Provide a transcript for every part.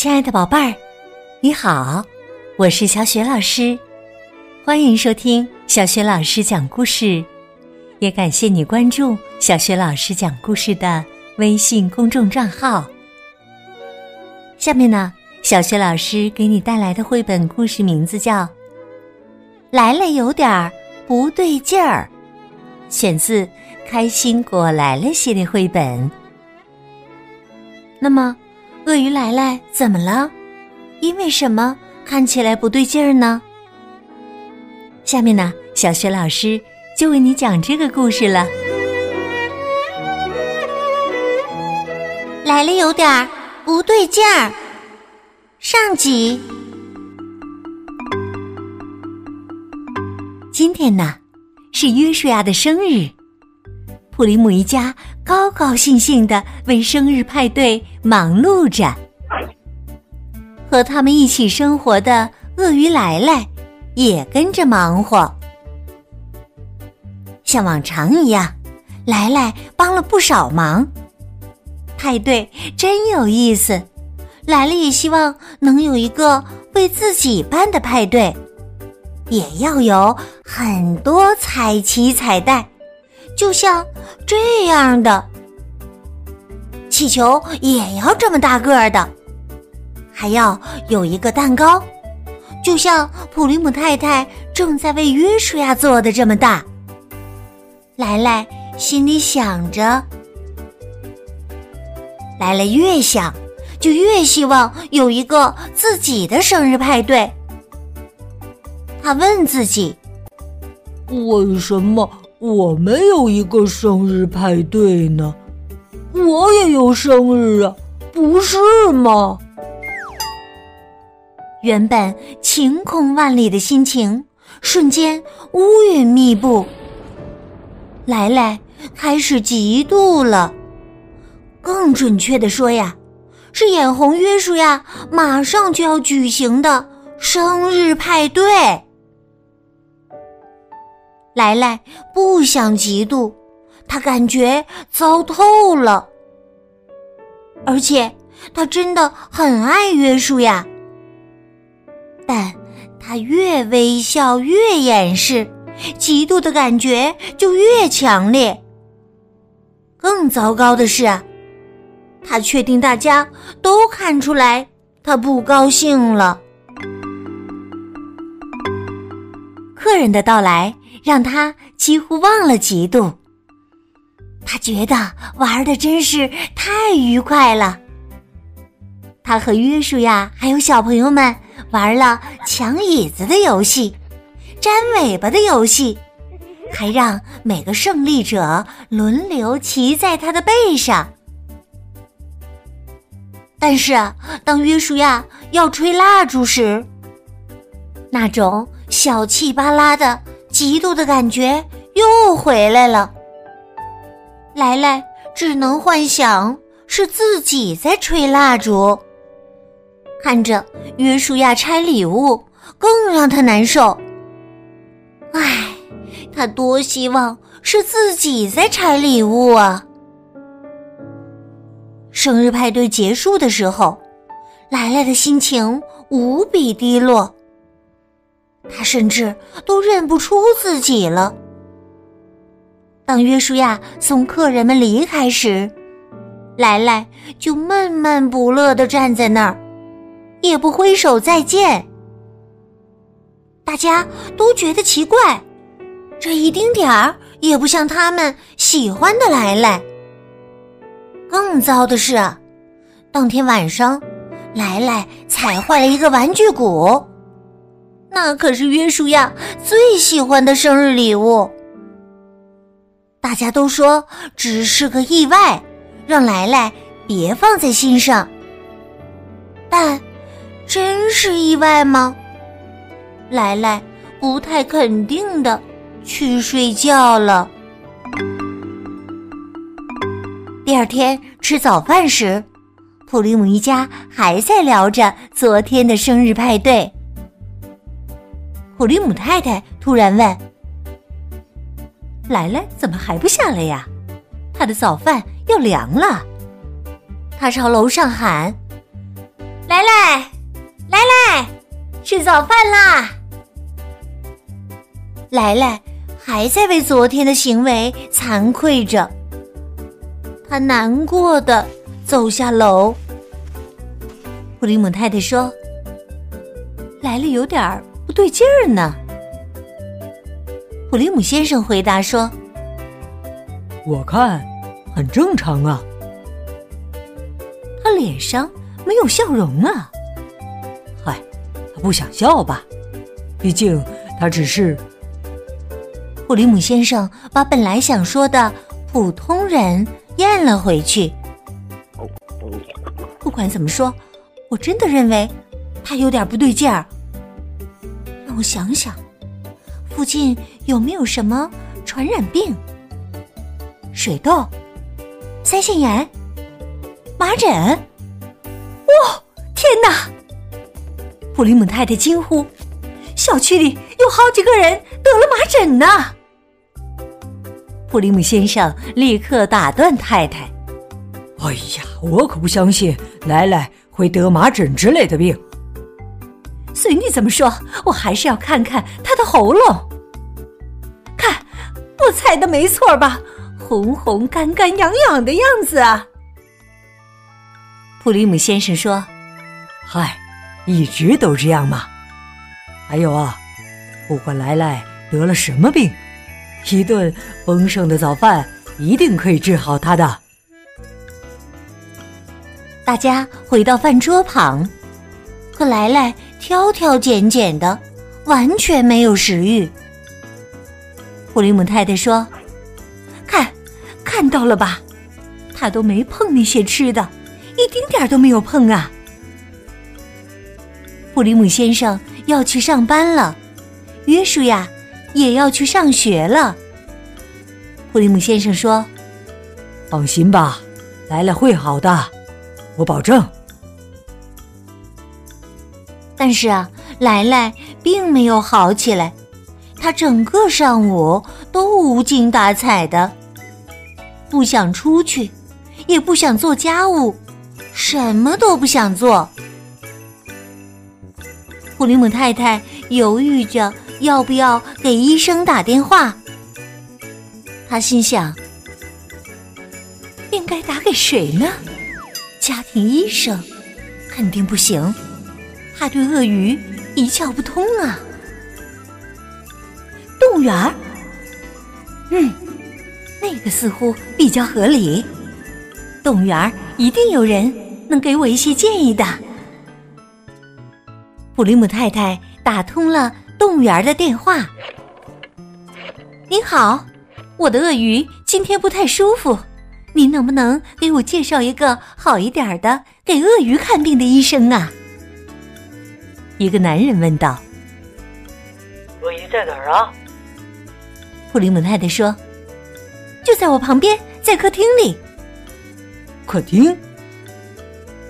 亲爱的宝贝儿，你好，我是小雪老师，欢迎收听小雪老师讲故事，也感谢你关注小雪老师讲故事的微信公众账号。下面呢，小雪老师给你带来的绘本故事名字叫《来了有点儿不对劲儿》，选自《开心果来了》系列绘本。那么。鳄鱼来来怎么了？因为什么看起来不对劲儿呢？下面呢，小雪老师就为你讲这个故事了。来了有点不对劲儿。上集。今天呢，是约书亚的生日。普林姆一家高高兴兴的为生日派对忙碌着，和他们一起生活的鳄鱼来来也跟着忙活。像往常一样，来来帮了不少忙。派对真有意思，来了也希望能有一个为自己办的派对，也要有很多彩旗彩带。就像这样的气球也要这么大个儿的，还要有一个蛋糕，就像普里姆太太正在为约书亚做的这么大。莱莱心里想着，莱莱越想就越希望有一个自己的生日派对。他问自己：为什么？我没有一个生日派对呢，我也有生日啊，不是吗？原本晴空万里的心情，瞬间乌云密布。来来开始嫉妒了，更准确的说呀，是眼红约书亚马上就要举行的生日派对。莱莱不想嫉妒，他感觉糟透了。而且他真的很爱约书亚，但他越微笑越掩饰，嫉妒的感觉就越强烈。更糟糕的是，他确定大家都看出来他不高兴了。客人的到来。让他几乎忘了嫉妒。他觉得玩的真是太愉快了。他和约书亚还有小朋友们玩了抢椅子的游戏、粘尾巴的游戏，还让每个胜利者轮流骑在他的背上。但是，当约书亚要吹蜡烛时，那种小气巴拉的。嫉妒的感觉又回来了。来来只能幻想是自己在吹蜡烛，看着约书亚拆礼物，更让他难受。唉，他多希望是自己在拆礼物啊！生日派对结束的时候，来来的心情无比低落。他甚至都认不出自己了。当约书亚送客人们离开时，莱莱就闷闷不乐的站在那儿，也不挥手再见。大家都觉得奇怪，这一丁点儿也不像他们喜欢的莱莱。更糟的是，当天晚上，莱莱踩坏了一个玩具鼓。那可是约书亚最喜欢的生日礼物。大家都说只是个意外，让来来别放在心上。但真是意外吗？来来不太肯定的去睡觉了。第二天吃早饭时，普利姆一家还在聊着昨天的生日派对。普利姆太太突然问：“莱莱，怎么还不下来呀？他的早饭要凉了。”他朝楼上喊：“莱莱，莱莱，吃早饭啦！莱莱还在为昨天的行为惭愧着，他难过的走下楼。普利姆太太说：“来了有点不对劲儿呢。”普利姆先生回答说：“我看很正常啊。”他脸上没有笑容啊。嗨，他不想笑吧？毕竟他只是……普利姆先生把本来想说的“普通人”咽了回去。不管怎么说，我真的认为他有点不对劲儿。让我想想。附近有没有什么传染病？水痘、腮腺炎、麻疹？哇！天哪！普利姆太太惊呼：“小区里有好几个人得了麻疹呢！”普利姆先生立刻打断太太：“哎呀，我可不相信莱莱会得麻疹之类的病。”随你怎么说，我还是要看看他的喉咙。看，我猜的没错吧？红红、干干、痒痒的样子啊！普利姆先生说：“嗨，一直都这样嘛。还有啊，不管莱莱得了什么病，一顿丰盛的早饭一定可以治好他的。”大家回到饭桌旁，可来来。挑挑拣拣的，完全没有食欲。普利姆太太说：“看，看到了吧？他都没碰那些吃的，一丁点儿都没有碰啊。”普利姆先生要去上班了，约书亚也要去上学了。普利姆先生说：“放心吧，来了会好的，我保证。”但是啊，莱莱并没有好起来，他整个上午都无精打采的，不想出去，也不想做家务，什么都不想做。普林姆太太犹豫着要不要给医生打电话，他心想：应该打给谁呢？家庭医生肯定不行。他对鳄鱼一窍不通啊！动物园儿，嗯，那个似乎比较合理。动物园儿一定有人能给我一些建议的。普利姆太太打通了动物园的电话。您好，我的鳄鱼今天不太舒服，您能不能给我介绍一个好一点的给鳄鱼看病的医生啊？一个男人问道：“鳄鱼在哪儿啊？”普林姆太太说：“就在我旁边，在客厅里。”客厅？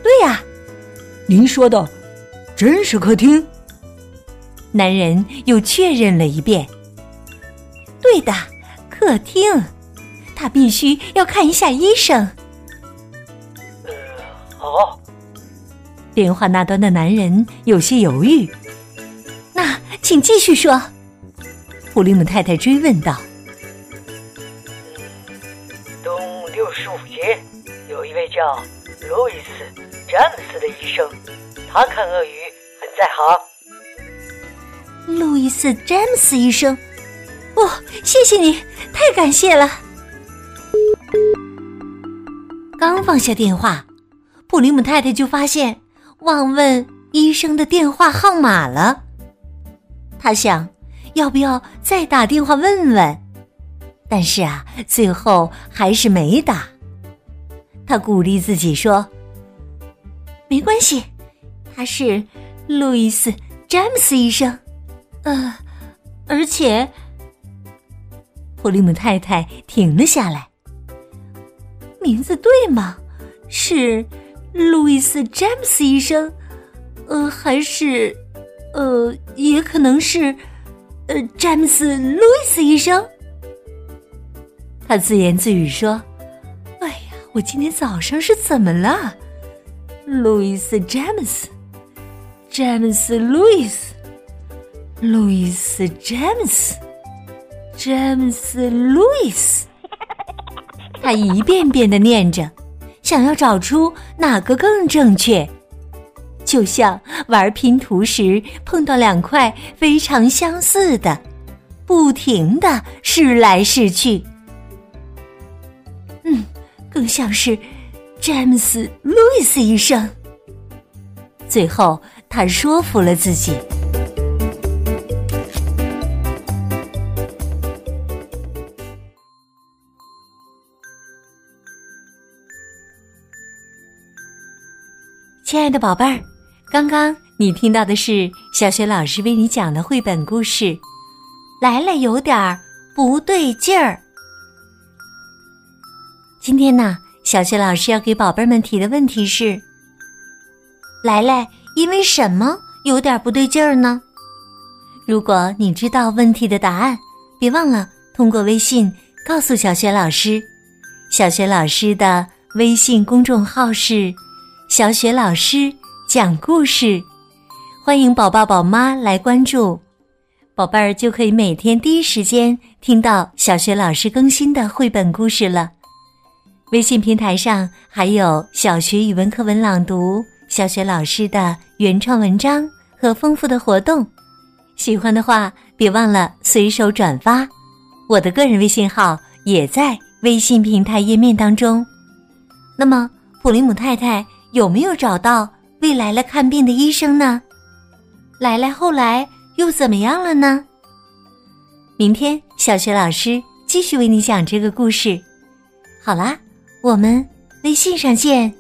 对呀，您说的真是客厅？男人又确认了一遍：“对的，客厅。他必须要看一下医生。”呃，好。电话那端的男人有些犹豫，那请继续说。普利姆太太追问道：“东六十五街有一位叫路易斯·詹姆斯的医生，他看鳄鱼很在行。”路易斯·詹姆斯医生，哦，谢谢你，太感谢了。刚放下电话，普利姆太太就发现。忘问医生的电话号码了，他想要不要再打电话问问，但是啊，最后还是没打。他鼓励自己说：“没关系，他是路易斯·詹姆斯医生。”呃，而且，普利姆太太停了下来。名字对吗？是。路易斯·詹姆斯医生，呃，还是，呃，也可能是，呃，詹姆斯·路易斯医生。他自言自语说：“哎呀，我今天早上是怎么了？路易斯·詹姆斯，詹姆斯·路易斯，路易斯·詹姆斯，詹姆斯·路易斯。他一遍遍的念着，想要找出哪个更正确，就像玩拼图时碰到两块非常相似的，不停的试来试去。嗯，更像是。詹姆斯·路易斯医生。最后，他说服了自己。亲爱的宝贝儿，刚刚你听到的是小雪老师为你讲的绘本故事，《来了有点儿不对劲儿》。今天呢？小雪老师要给宝贝们提的问题是：来来，因为什么有点不对劲儿呢？如果你知道问题的答案，别忘了通过微信告诉小雪老师。小雪老师的微信公众号是“小雪老师讲故事”，欢迎宝宝宝妈来关注，宝贝儿就可以每天第一时间听到小雪老师更新的绘本故事了。微信平台上还有小学语文课文朗读、小学老师的原创文章和丰富的活动，喜欢的话别忘了随手转发。我的个人微信号也在微信平台页面当中。那么，普林姆太太有没有找到为来来看病的医生呢？来来后来又怎么样了呢？明天小学老师继续为你讲这个故事。好啦。我们微信上见。